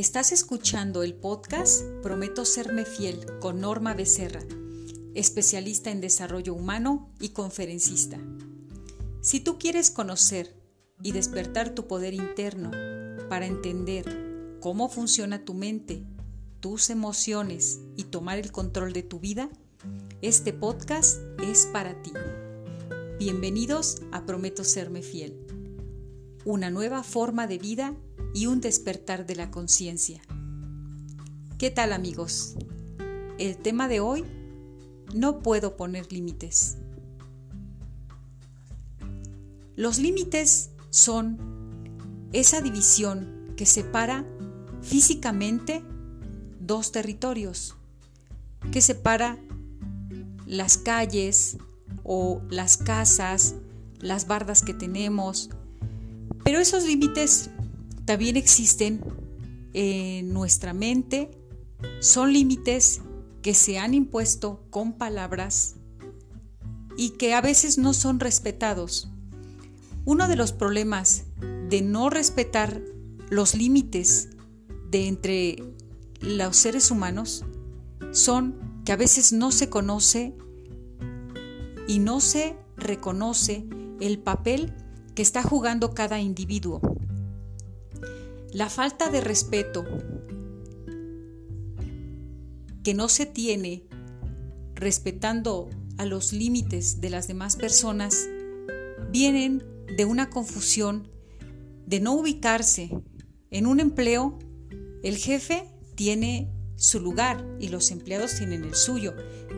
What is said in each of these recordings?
Estás escuchando el podcast Prometo Serme Fiel con Norma Becerra, especialista en desarrollo humano y conferencista. Si tú quieres conocer y despertar tu poder interno para entender cómo funciona tu mente, tus emociones y tomar el control de tu vida, este podcast es para ti. Bienvenidos a Prometo Serme Fiel, una nueva forma de vida y un despertar de la conciencia. ¿Qué tal amigos? El tema de hoy, no puedo poner límites. Los límites son esa división que separa físicamente dos territorios, que separa las calles o las casas, las bardas que tenemos. Pero esos límites también existen en nuestra mente, son límites que se han impuesto con palabras y que a veces no son respetados. Uno de los problemas de no respetar los límites de entre los seres humanos son que a veces no se conoce y no se reconoce el papel que está jugando cada individuo. La falta de respeto que no se tiene respetando a los límites de las demás personas vienen de una confusión de no ubicarse en un empleo. El jefe tiene su lugar y los empleados tienen el suyo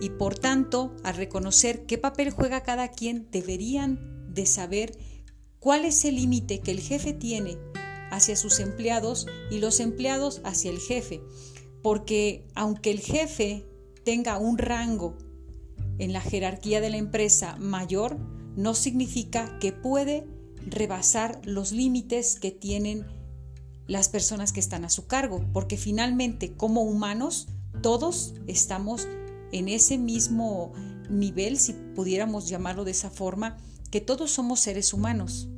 y por tanto al reconocer qué papel juega cada quien deberían de saber cuál es el límite que el jefe tiene hacia sus empleados y los empleados hacia el jefe. Porque aunque el jefe tenga un rango en la jerarquía de la empresa mayor, no significa que puede rebasar los límites que tienen las personas que están a su cargo, porque finalmente como humanos todos estamos en ese mismo nivel, si pudiéramos llamarlo de esa forma, que todos somos seres humanos.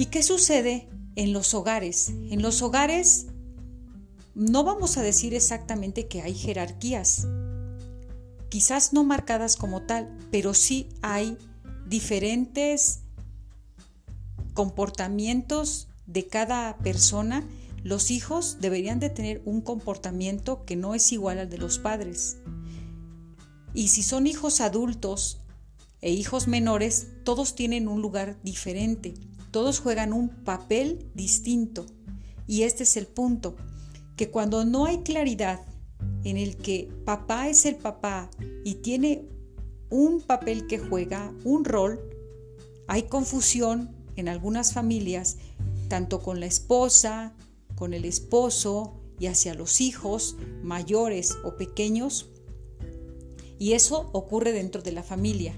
¿Y qué sucede en los hogares? En los hogares no vamos a decir exactamente que hay jerarquías, quizás no marcadas como tal, pero sí hay diferentes comportamientos de cada persona. Los hijos deberían de tener un comportamiento que no es igual al de los padres. Y si son hijos adultos e hijos menores, todos tienen un lugar diferente. Todos juegan un papel distinto. Y este es el punto, que cuando no hay claridad en el que papá es el papá y tiene un papel que juega, un rol, hay confusión en algunas familias, tanto con la esposa, con el esposo y hacia los hijos, mayores o pequeños, y eso ocurre dentro de la familia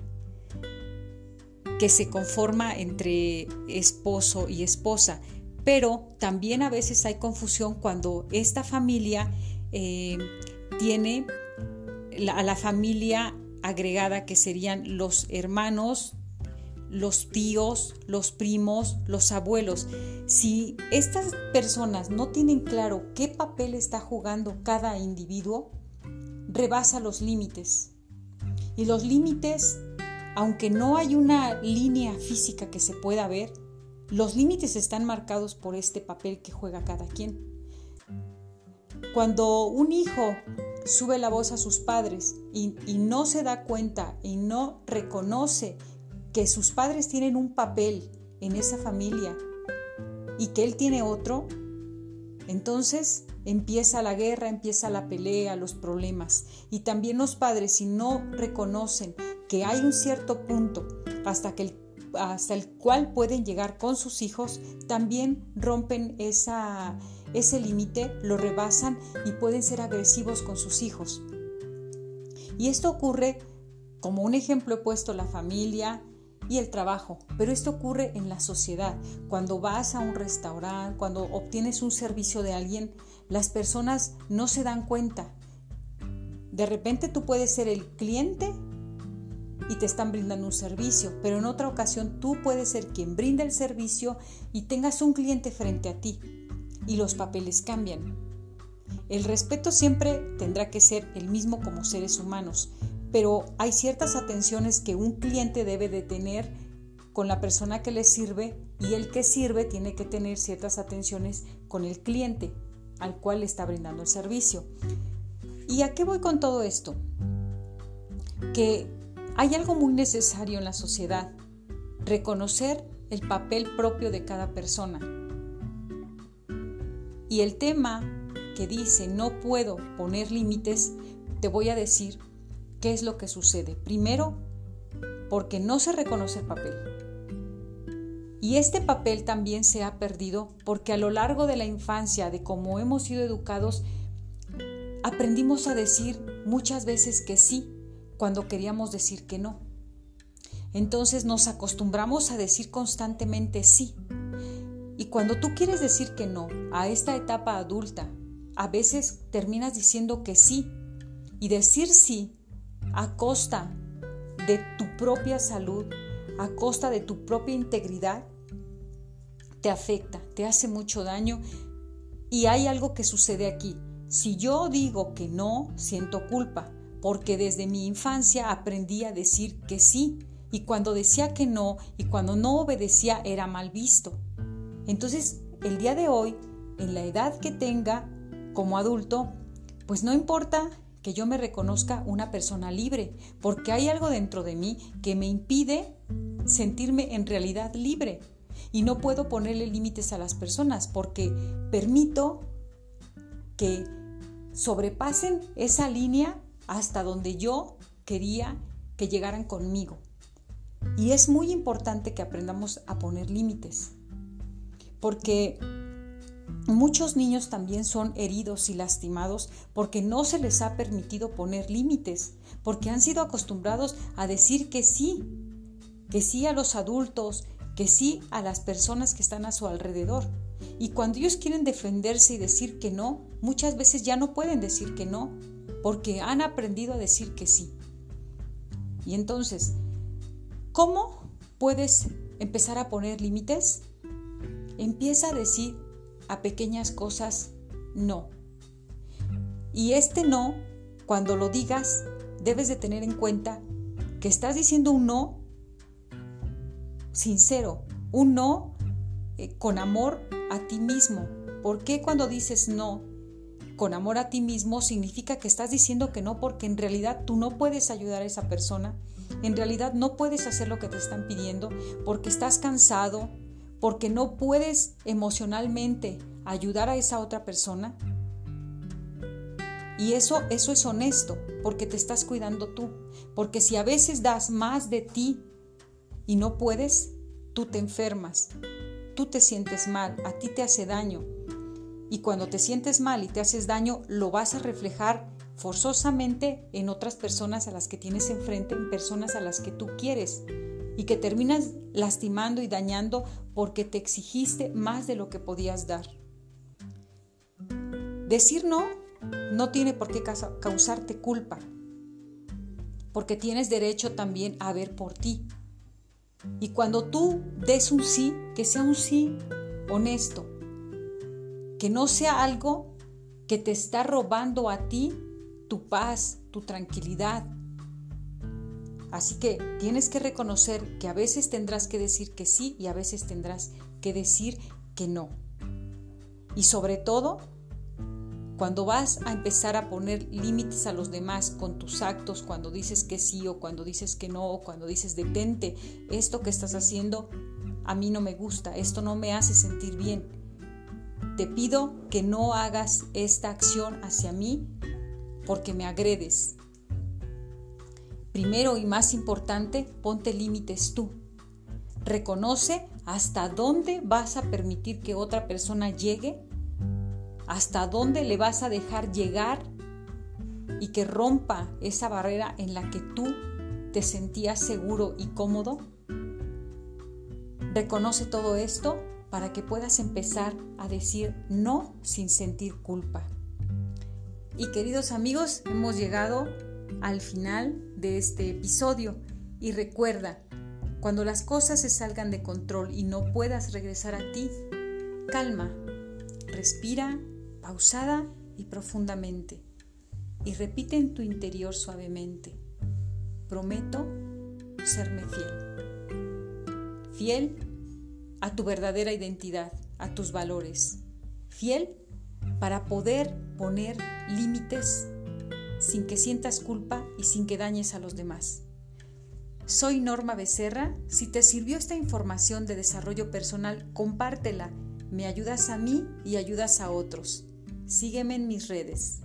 que se conforma entre esposo y esposa. Pero también a veces hay confusión cuando esta familia eh, tiene a la familia agregada que serían los hermanos, los tíos, los primos, los abuelos. Si estas personas no tienen claro qué papel está jugando cada individuo, rebasa los límites. Y los límites aunque no hay una línea física que se pueda ver, los límites están marcados por este papel que juega cada quien. Cuando un hijo sube la voz a sus padres y, no se da cuenta y no reconoce que sus padres tienen un papel en esa familia y que él tiene otro, entonces empieza la guerra, empieza la pelea, los problemas. Y también los padres, si no reconocen que hay un cierto punto hasta, que el, hasta el cual pueden llegar con sus hijos, también rompen esa, ese límite, lo rebasan y pueden ser agresivos con sus hijos. Y esto ocurre, como un ejemplo he puesto, la familia y el trabajo, pero esto ocurre en la sociedad. Cuando vas a un restaurante, cuando obtienes un servicio de alguien, las personas no se dan cuenta. De repente tú puedes ser el cliente y te están brindando un servicio, pero en otra ocasión tú puedes ser quien brinda el servicio y tengas un cliente frente a ti. y los papeles cambian. El respeto siempre tendrá que ser el mismo como seres humanos, pero hay ciertas atenciones que un cliente debe de tener con la persona que le sirve y el que sirve tiene que tener ciertas atenciones con el cliente al cual le está brindando el servicio. ¿Y a qué voy con todo esto? Que hay algo muy necesario en la sociedad, reconocer el papel propio de cada persona. Y el tema que dice no puedo poner límites, te voy a decir qué es lo que sucede. Primero, porque no se reconoce el papel. Y este papel también se ha perdido porque a lo largo de la infancia, de cómo hemos sido educados, aprendimos a decir muchas veces que sí cuando queríamos decir que no. Entonces nos acostumbramos a decir constantemente sí. Y cuando tú quieres decir que no a esta etapa adulta, a veces terminas diciendo que sí. Y decir sí a costa de tu propia salud, a costa de tu propia integridad, te afecta, te hace mucho daño. Y hay algo que sucede aquí. Si yo digo que no, siento culpa, porque desde mi infancia aprendí a decir que sí, y cuando decía que no y cuando no obedecía era mal visto. Entonces, el día de hoy, en la edad que tenga como adulto, pues no importa que yo me reconozca una persona libre, porque hay algo dentro de mí que me impide sentirme en realidad libre. Y no puedo ponerle límites a las personas porque permito que sobrepasen esa línea hasta donde yo quería que llegaran conmigo. Y es muy importante que aprendamos a poner límites, porque muchos niños también son heridos y lastimados porque no se les ha permitido poner límites, porque han sido acostumbrados a decir que sí, que sí a los adultos, que sí a las personas que están a su alrededor. Y cuando ellos quieren defenderse y decir que no, muchas veces ya no pueden decir que no, porque han aprendido a decir que sí. Y entonces, ¿cómo puedes empezar a poner límites? Empieza a decir a pequeñas cosas no. Y este no, cuando lo digas, debes de tener en cuenta que estás diciendo un no sincero, un no eh, con amor a ti mismo. ¿Por qué cuando dices no con amor a ti mismo significa que estás diciendo que no porque en realidad tú no puedes ayudar a esa persona? En realidad no puedes hacer lo que te están pidiendo porque estás cansado, porque no puedes emocionalmente ayudar a esa otra persona. Y eso, eso es honesto, porque te estás cuidando tú. Porque si a veces das más de ti y no puedes, tú te enfermas, tú te sientes mal, a ti te hace daño. Y cuando te sientes mal y te haces daño, lo vas a reflejar forzosamente en otras personas a las que tienes enfrente, en personas a las que tú quieres y que terminas lastimando y dañando porque te exigiste más de lo que podías dar. Decir no no tiene por qué causarte culpa, porque tienes derecho también a ver por ti. Y cuando tú des un sí, que sea un sí honesto, que no sea algo que te está robando a ti tu paz, tu tranquilidad. Así que tienes que reconocer que a veces tendrás que decir que sí y a veces tendrás que decir que no. Y sobre todo, cuando vas a empezar a poner límites a los demás con tus actos, cuando dices que sí o cuando dices que no, o cuando dices detente, esto que estás haciendo a mí no me gusta, esto no me hace sentir bien. Te pido que no hagas esta acción hacia mí porque me agredes. Primero y más importante, ponte límites tú. Reconoce hasta dónde vas a permitir que otra persona llegue hasta dónde le vas a dejar llegar y que rompa esa barrera en la que tú te sentías seguro y cómodo. Reconoce todo esto para que puedas empezar a decir no sin sentir culpa. Y queridos amigos, hemos llegado al final de este episodio y recuerda, cuando las cosas se salgan de control y no puedas regresar a ti, calma, Respira pausada y profundamente y repite en tu interior suavemente. Prometo serme fiel. Fiel a tu verdadera identidad, a tus valores. Fiel para poder poner límites sin que sientas culpa y sin que dañes a los demás. Soy Norma Becerra. Si te sirvió esta información de desarrollo personal, compártela. Me ayudas a mí y ayudas a otros. Sígueme en mis redes.